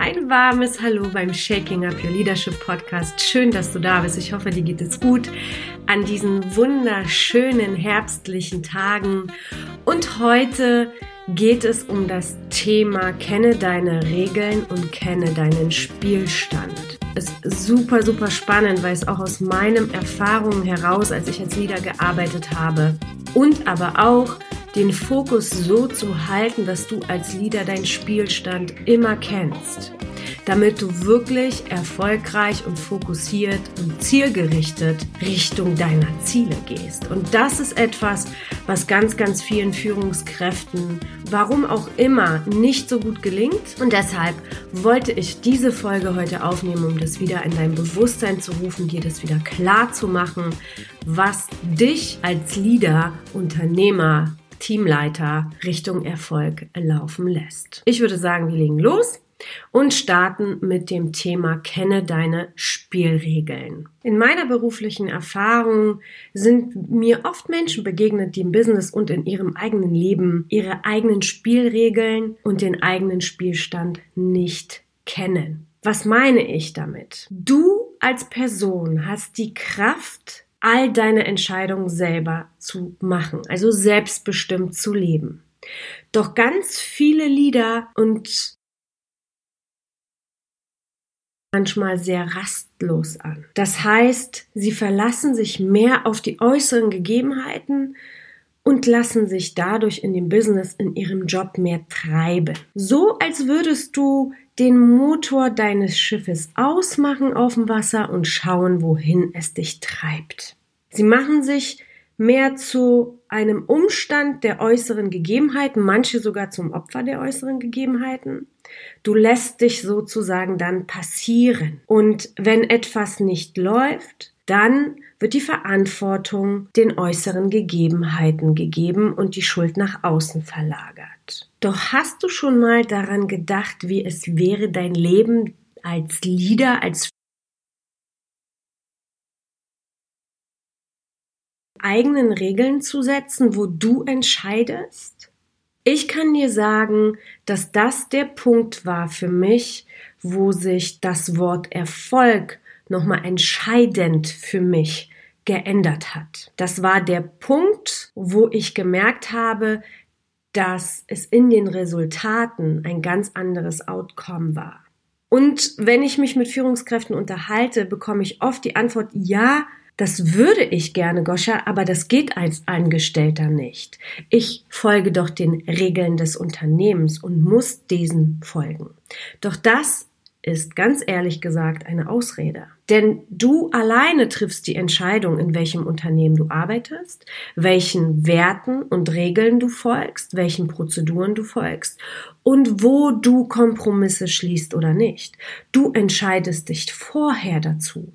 ein warmes Hallo beim Shaking Up Your Leadership Podcast. Schön, dass du da bist. Ich hoffe, dir geht es gut an diesen wunderschönen herbstlichen Tagen. Und heute geht es um das Thema Kenne deine Regeln und kenne deinen Spielstand. Ist super, super spannend, weil es auch aus meinen Erfahrungen heraus, als ich als Leader gearbeitet habe und aber auch den Fokus so zu halten, dass du als Leader deinen Spielstand immer kennst, damit du wirklich erfolgreich und fokussiert und zielgerichtet Richtung deiner Ziele gehst. Und das ist etwas, was ganz, ganz vielen Führungskräften, warum auch immer, nicht so gut gelingt. Und deshalb wollte ich diese Folge heute aufnehmen, um das wieder in dein Bewusstsein zu rufen, dir das wieder klar zu machen, was dich als Leader, Unternehmer, Teamleiter Richtung Erfolg laufen lässt. Ich würde sagen, wir legen los und starten mit dem Thema Kenne deine Spielregeln. In meiner beruflichen Erfahrung sind mir oft Menschen begegnet, die im Business und in ihrem eigenen Leben ihre eigenen Spielregeln und den eigenen Spielstand nicht kennen. Was meine ich damit? Du als Person hast die Kraft, all deine Entscheidungen selber zu machen, also selbstbestimmt zu leben. Doch ganz viele Lieder und manchmal sehr rastlos an. Das heißt, sie verlassen sich mehr auf die äußeren Gegebenheiten und lassen sich dadurch in dem Business, in ihrem Job mehr treiben. So als würdest du den Motor deines Schiffes ausmachen auf dem Wasser und schauen, wohin es dich treibt. Sie machen sich mehr zu einem Umstand der äußeren Gegebenheiten, manche sogar zum Opfer der äußeren Gegebenheiten. Du lässt dich sozusagen dann passieren. Und wenn etwas nicht läuft, dann wird die Verantwortung den äußeren Gegebenheiten gegeben und die Schuld nach außen verlagert. Doch hast du schon mal daran gedacht, wie es wäre, dein Leben als Leader, als eigenen Regeln zu setzen, wo du entscheidest? Ich kann dir sagen, dass das der Punkt war für mich, wo sich das Wort Erfolg nochmal entscheidend für mich geändert hat. Das war der Punkt, wo ich gemerkt habe, dass es in den Resultaten ein ganz anderes Outcome war. Und wenn ich mich mit Führungskräften unterhalte, bekomme ich oft die Antwort, ja, das würde ich gerne, Goscha, aber das geht als Angestellter nicht. Ich folge doch den Regeln des Unternehmens und muss diesen folgen. Doch das ist ganz ehrlich gesagt eine Ausrede. Denn du alleine triffst die Entscheidung, in welchem Unternehmen du arbeitest, welchen Werten und Regeln du folgst, welchen Prozeduren du folgst und wo du Kompromisse schließt oder nicht. Du entscheidest dich vorher dazu.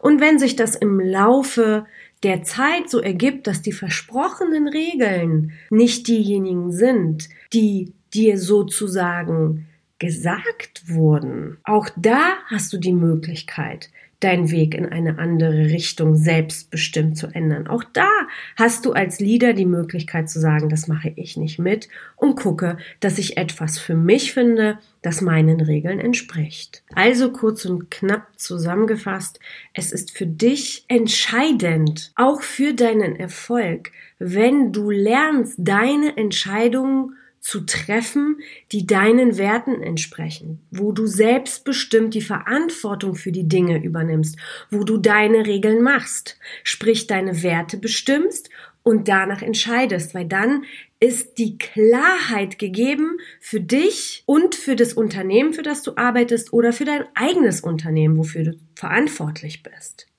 Und wenn sich das im Laufe der Zeit so ergibt, dass die versprochenen Regeln nicht diejenigen sind, die dir sozusagen gesagt wurden, auch da hast du die Möglichkeit, deinen Weg in eine andere Richtung selbstbestimmt zu ändern. Auch da hast du als Leader die Möglichkeit zu sagen, das mache ich nicht mit und gucke, dass ich etwas für mich finde, das meinen Regeln entspricht. Also kurz und knapp zusammengefasst, es ist für dich entscheidend, auch für deinen Erfolg, wenn du lernst, deine Entscheidungen zu treffen, die deinen Werten entsprechen, wo du selbstbestimmt die Verantwortung für die Dinge übernimmst, wo du deine Regeln machst, sprich deine Werte bestimmst und danach entscheidest, weil dann ist die Klarheit gegeben für dich und für das Unternehmen, für das du arbeitest oder für dein eigenes Unternehmen, wofür du verantwortlich bist.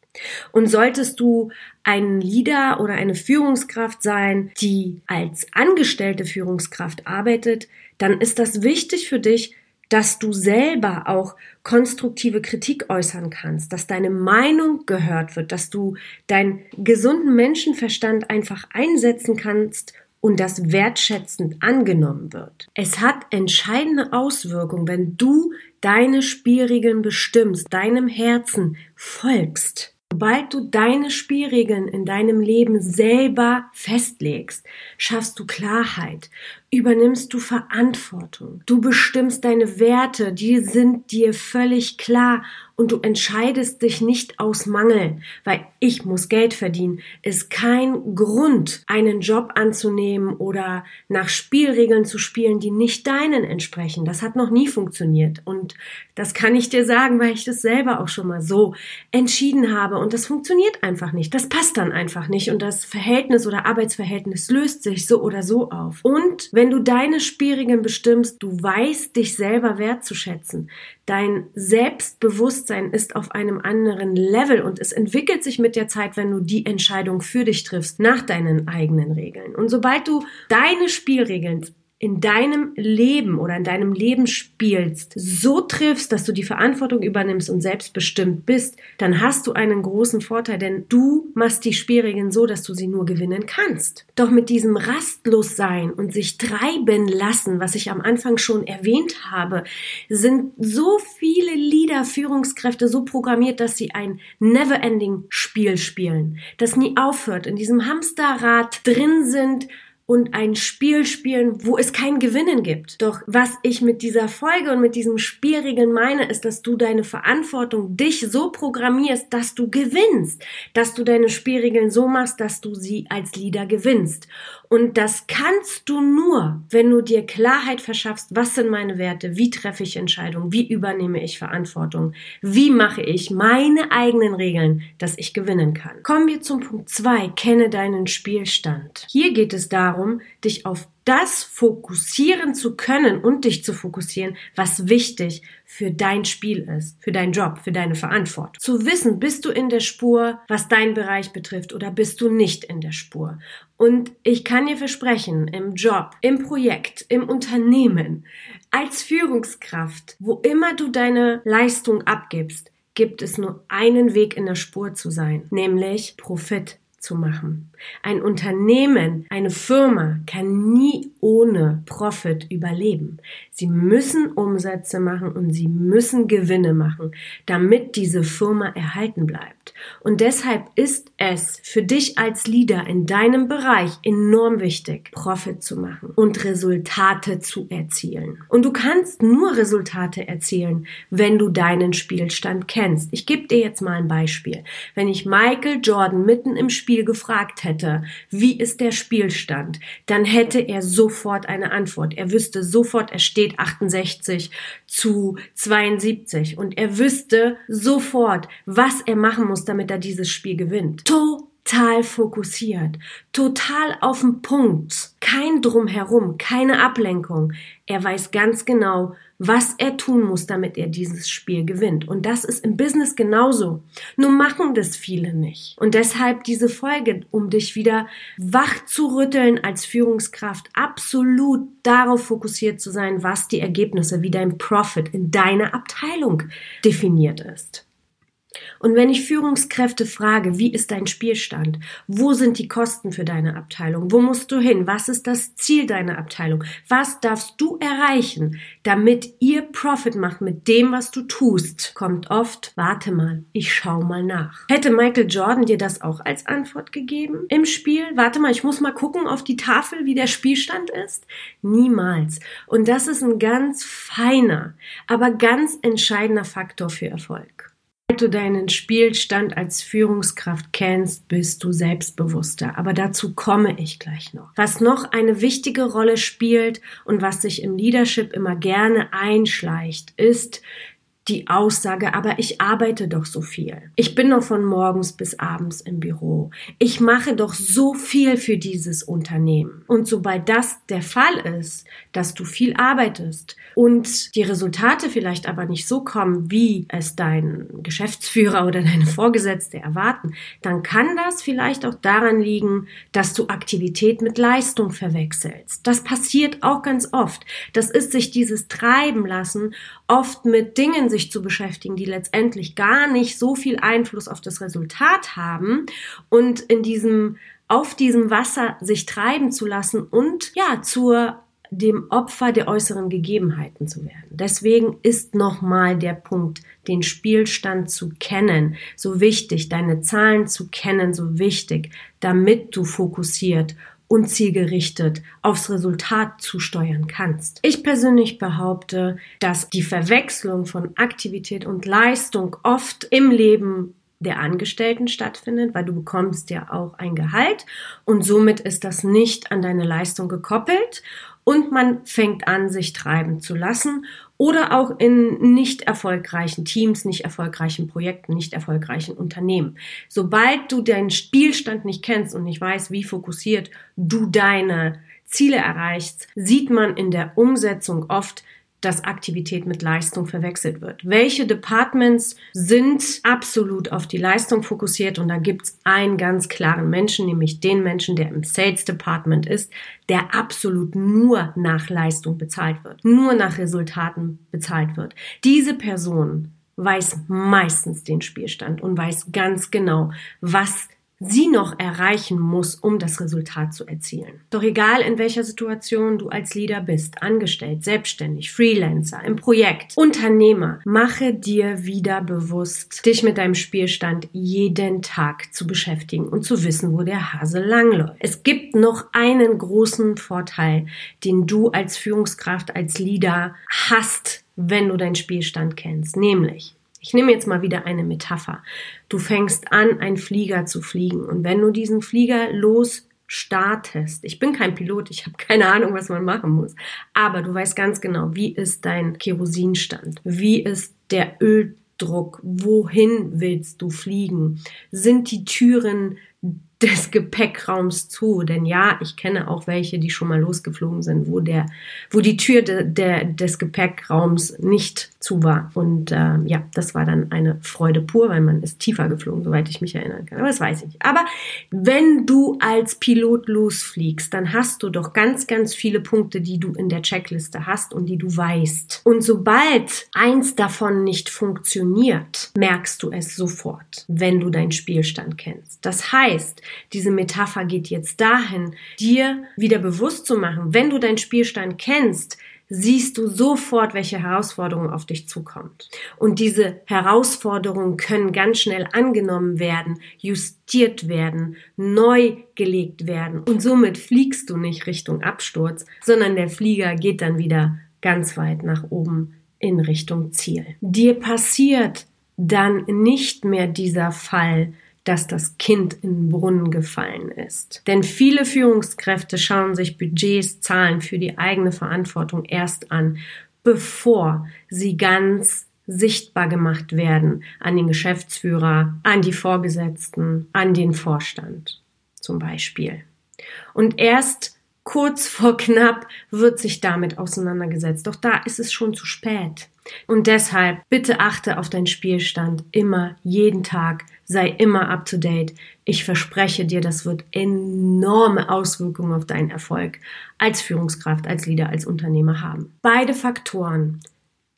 Und solltest du ein Leader oder eine Führungskraft sein, die als angestellte Führungskraft arbeitet, dann ist das wichtig für dich, dass du selber auch konstruktive Kritik äußern kannst, dass deine Meinung gehört wird, dass du deinen gesunden Menschenverstand einfach einsetzen kannst und das wertschätzend angenommen wird. Es hat entscheidende Auswirkungen, wenn du deine Spielregeln bestimmst, deinem Herzen folgst. Sobald du deine Spielregeln in deinem Leben selber festlegst, schaffst du Klarheit. Übernimmst du Verantwortung. Du bestimmst deine Werte, die sind dir völlig klar und du entscheidest dich nicht aus Mangel, weil ich muss Geld verdienen, ist kein Grund, einen Job anzunehmen oder nach Spielregeln zu spielen, die nicht deinen entsprechen. Das hat noch nie funktioniert und das kann ich dir sagen, weil ich das selber auch schon mal so entschieden habe und das funktioniert einfach nicht. Das passt dann einfach nicht und das Verhältnis oder Arbeitsverhältnis löst sich so oder so auf. Und wenn du deine Spielregeln bestimmst, du weißt dich selber wertzuschätzen. Dein Selbstbewusstsein ist auf einem anderen Level und es entwickelt sich mit der Zeit, wenn du die Entscheidung für dich triffst, nach deinen eigenen Regeln. Und sobald du deine Spielregeln in deinem Leben oder in deinem Leben spielst, so triffst, dass du die Verantwortung übernimmst und selbstbestimmt bist, dann hast du einen großen Vorteil, denn du machst die Spielregeln so, dass du sie nur gewinnen kannst. Doch mit diesem Rastlossein und sich treiben lassen, was ich am Anfang schon erwähnt habe, sind so viele Leader, Führungskräfte so programmiert, dass sie ein never-ending Spiel spielen, das nie aufhört, in diesem Hamsterrad drin sind, und ein Spiel spielen, wo es kein Gewinnen gibt. Doch was ich mit dieser Folge und mit diesem Spielregeln meine, ist, dass du deine Verantwortung dich so programmierst, dass du gewinnst, dass du deine Spielregeln so machst, dass du sie als Leader gewinnst. Und das kannst du nur, wenn du dir Klarheit verschaffst, was sind meine Werte, wie treffe ich Entscheidungen, wie übernehme ich Verantwortung, wie mache ich meine eigenen Regeln, dass ich gewinnen kann. Kommen wir zum Punkt zwei: kenne deinen Spielstand. Hier geht es darum, dich auf das fokussieren zu können und dich zu fokussieren, was wichtig für dein Spiel ist, für deinen Job, für deine Verantwortung. Zu wissen, bist du in der Spur, was deinen Bereich betrifft oder bist du nicht in der Spur. Und ich kann dir versprechen, im Job, im Projekt, im Unternehmen, als Führungskraft, wo immer du deine Leistung abgibst, gibt es nur einen Weg in der Spur zu sein, nämlich Profit zu machen. Ein Unternehmen, eine Firma kann nie ohne Profit überleben. Sie müssen Umsätze machen und sie müssen Gewinne machen, damit diese Firma erhalten bleibt. Und deshalb ist es für dich als Leader in deinem Bereich enorm wichtig, Profit zu machen und Resultate zu erzielen. Und du kannst nur Resultate erzielen, wenn du deinen Spielstand kennst. Ich gebe dir jetzt mal ein Beispiel. Wenn ich Michael Jordan mitten im Spiel gefragt hätte, wie ist der Spielstand, dann hätte er sofort eine Antwort. Er wüsste sofort, er steht 68 zu 72 und er wüsste sofort, was er machen muss, damit er dieses Spiel gewinnt. Total fokussiert, total auf den Punkt, kein Drumherum, keine Ablenkung. Er weiß ganz genau, was er tun muss, damit er dieses Spiel gewinnt. Und das ist im Business genauso. Nur machen das viele nicht. Und deshalb diese Folge, um dich wieder wach zu rütteln als Führungskraft, absolut darauf fokussiert zu sein, was die Ergebnisse, wie dein Profit in deiner Abteilung definiert ist. Und wenn ich Führungskräfte frage, wie ist dein Spielstand? Wo sind die Kosten für deine Abteilung? Wo musst du hin? Was ist das Ziel deiner Abteilung? Was darfst du erreichen, damit ihr Profit macht mit dem, was du tust? Kommt oft, warte mal, ich schau mal nach. Hätte Michael Jordan dir das auch als Antwort gegeben im Spiel? Warte mal, ich muss mal gucken auf die Tafel, wie der Spielstand ist? Niemals. Und das ist ein ganz feiner, aber ganz entscheidender Faktor für Erfolg du deinen Spielstand als Führungskraft kennst, bist du selbstbewusster. Aber dazu komme ich gleich noch. Was noch eine wichtige Rolle spielt und was sich im Leadership immer gerne einschleicht, ist, die Aussage, aber ich arbeite doch so viel. Ich bin doch von morgens bis abends im Büro. Ich mache doch so viel für dieses Unternehmen. Und sobald das der Fall ist, dass du viel arbeitest und die Resultate vielleicht aber nicht so kommen, wie es dein Geschäftsführer oder deine Vorgesetzte erwarten, dann kann das vielleicht auch daran liegen, dass du Aktivität mit Leistung verwechselst. Das passiert auch ganz oft. Das ist sich dieses Treiben lassen, oft mit Dingen sich zu beschäftigen, die letztendlich gar nicht so viel Einfluss auf das Resultat haben und in diesem auf diesem Wasser sich treiben zu lassen und ja zur dem Opfer der äußeren Gegebenheiten zu werden. Deswegen ist nochmal der Punkt, den Spielstand zu kennen, so wichtig, deine Zahlen zu kennen, so wichtig, damit du fokussiert und zielgerichtet aufs Resultat zusteuern kannst. Ich persönlich behaupte, dass die Verwechslung von Aktivität und Leistung oft im Leben der Angestellten stattfindet, weil du bekommst ja auch ein Gehalt und somit ist das nicht an deine Leistung gekoppelt und man fängt an, sich treiben zu lassen oder auch in nicht erfolgreichen Teams, nicht erfolgreichen Projekten, nicht erfolgreichen Unternehmen. Sobald du deinen Spielstand nicht kennst und nicht weißt, wie fokussiert du deine Ziele erreichst, sieht man in der Umsetzung oft, dass Aktivität mit Leistung verwechselt wird. Welche Departments sind absolut auf die Leistung fokussiert? Und da gibt's einen ganz klaren Menschen, nämlich den Menschen, der im Sales Department ist, der absolut nur nach Leistung bezahlt wird, nur nach Resultaten bezahlt wird. Diese Person weiß meistens den Spielstand und weiß ganz genau, was sie noch erreichen muss, um das Resultat zu erzielen. Doch egal in welcher Situation du als Leader bist, angestellt, selbstständig, Freelancer, im Projekt, Unternehmer, mache dir wieder bewusst, dich mit deinem Spielstand jeden Tag zu beschäftigen und zu wissen, wo der Hase langläuft. Es gibt noch einen großen Vorteil, den du als Führungskraft, als Leader hast, wenn du deinen Spielstand kennst, nämlich ich nehme jetzt mal wieder eine Metapher. Du fängst an, einen Flieger zu fliegen und wenn du diesen Flieger los startest. Ich bin kein Pilot, ich habe keine Ahnung, was man machen muss. Aber du weißt ganz genau, wie ist dein Kerosinstand? Wie ist der Öldruck? Wohin willst du fliegen? Sind die Türen des Gepäckraums zu. Denn ja, ich kenne auch welche, die schon mal losgeflogen sind, wo der, wo die Tür de, de, des Gepäckraums nicht zu war. Und äh, ja, das war dann eine Freude pur, weil man ist tiefer geflogen, soweit ich mich erinnern kann. Aber das weiß ich. Aber wenn du als Pilot losfliegst, dann hast du doch ganz, ganz viele Punkte, die du in der Checkliste hast und die du weißt. Und sobald eins davon nicht funktioniert, merkst du es sofort, wenn du deinen Spielstand kennst. Das heißt, diese Metapher geht jetzt dahin, dir wieder bewusst zu machen, wenn du deinen Spielstand kennst, siehst du sofort, welche Herausforderung auf dich zukommt. Und diese Herausforderungen können ganz schnell angenommen werden, justiert werden, neu gelegt werden. Und somit fliegst du nicht Richtung Absturz, sondern der Flieger geht dann wieder ganz weit nach oben in Richtung Ziel. Dir passiert dann nicht mehr dieser Fall, dass das Kind in den Brunnen gefallen ist. Denn viele Führungskräfte schauen sich Budgets, Zahlen für die eigene Verantwortung erst an, bevor sie ganz sichtbar gemacht werden an den Geschäftsführer, an die Vorgesetzten, an den Vorstand zum Beispiel. Und erst kurz vor knapp wird sich damit auseinandergesetzt. Doch da ist es schon zu spät. Und deshalb bitte achte auf deinen Spielstand immer, jeden Tag, sei immer up to date. Ich verspreche dir, das wird enorme Auswirkungen auf deinen Erfolg als Führungskraft, als Leader, als Unternehmer haben. Beide Faktoren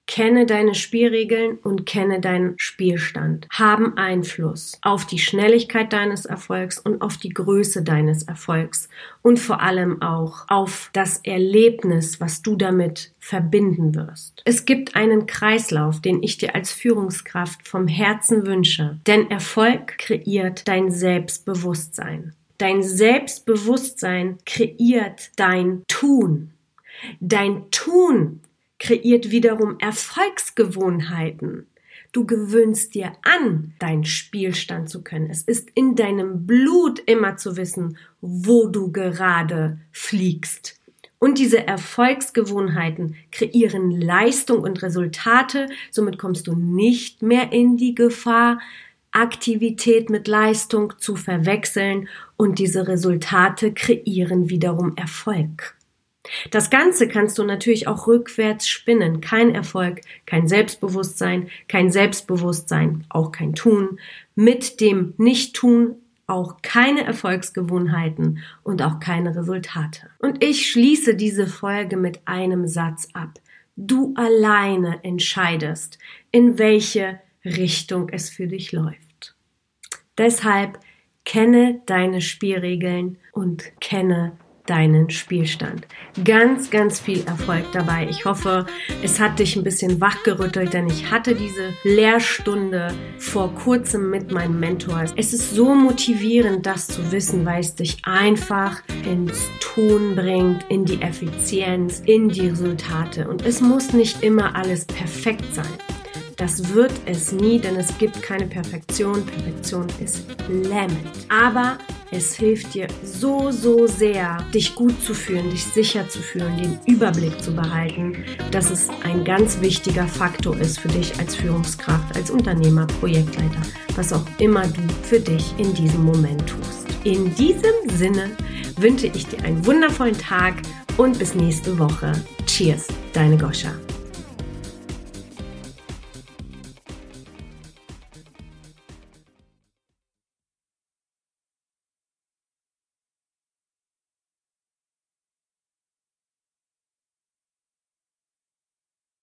Kenne deine Spielregeln und kenne deinen Spielstand. Haben Einfluss auf die Schnelligkeit deines Erfolgs und auf die Größe deines Erfolgs und vor allem auch auf das Erlebnis, was du damit verbinden wirst. Es gibt einen Kreislauf, den ich dir als Führungskraft vom Herzen wünsche, denn Erfolg kreiert dein Selbstbewusstsein. Dein Selbstbewusstsein kreiert dein Tun. Dein Tun kreiert wiederum Erfolgsgewohnheiten. Du gewöhnst dir an, deinen Spielstand zu können. Es ist in deinem Blut immer zu wissen, wo du gerade fliegst. Und diese Erfolgsgewohnheiten kreieren Leistung und Resultate. Somit kommst du nicht mehr in die Gefahr, Aktivität mit Leistung zu verwechseln. Und diese Resultate kreieren wiederum Erfolg. Das Ganze kannst du natürlich auch rückwärts spinnen. Kein Erfolg, kein Selbstbewusstsein, kein Selbstbewusstsein, auch kein Tun. Mit dem Nicht-Tun auch keine Erfolgsgewohnheiten und auch keine Resultate. Und ich schließe diese Folge mit einem Satz ab. Du alleine entscheidest, in welche Richtung es für dich läuft. Deshalb kenne deine Spielregeln und kenne deinen Spielstand. Ganz, ganz viel Erfolg dabei. Ich hoffe, es hat dich ein bisschen wachgerüttelt, denn ich hatte diese Lehrstunde vor kurzem mit meinem Mentor. Es ist so motivierend, das zu wissen, weil es dich einfach ins Tun bringt, in die Effizienz, in die Resultate. Und es muss nicht immer alles perfekt sein. Das wird es nie, denn es gibt keine Perfektion. Perfektion ist lähmend. Aber es hilft dir so, so sehr, dich gut zu fühlen, dich sicher zu fühlen, den Überblick zu behalten, dass es ein ganz wichtiger Faktor ist für dich als Führungskraft, als Unternehmer, Projektleiter, was auch immer du für dich in diesem Moment tust. In diesem Sinne wünsche ich dir einen wundervollen Tag und bis nächste Woche. Cheers, deine Goscha.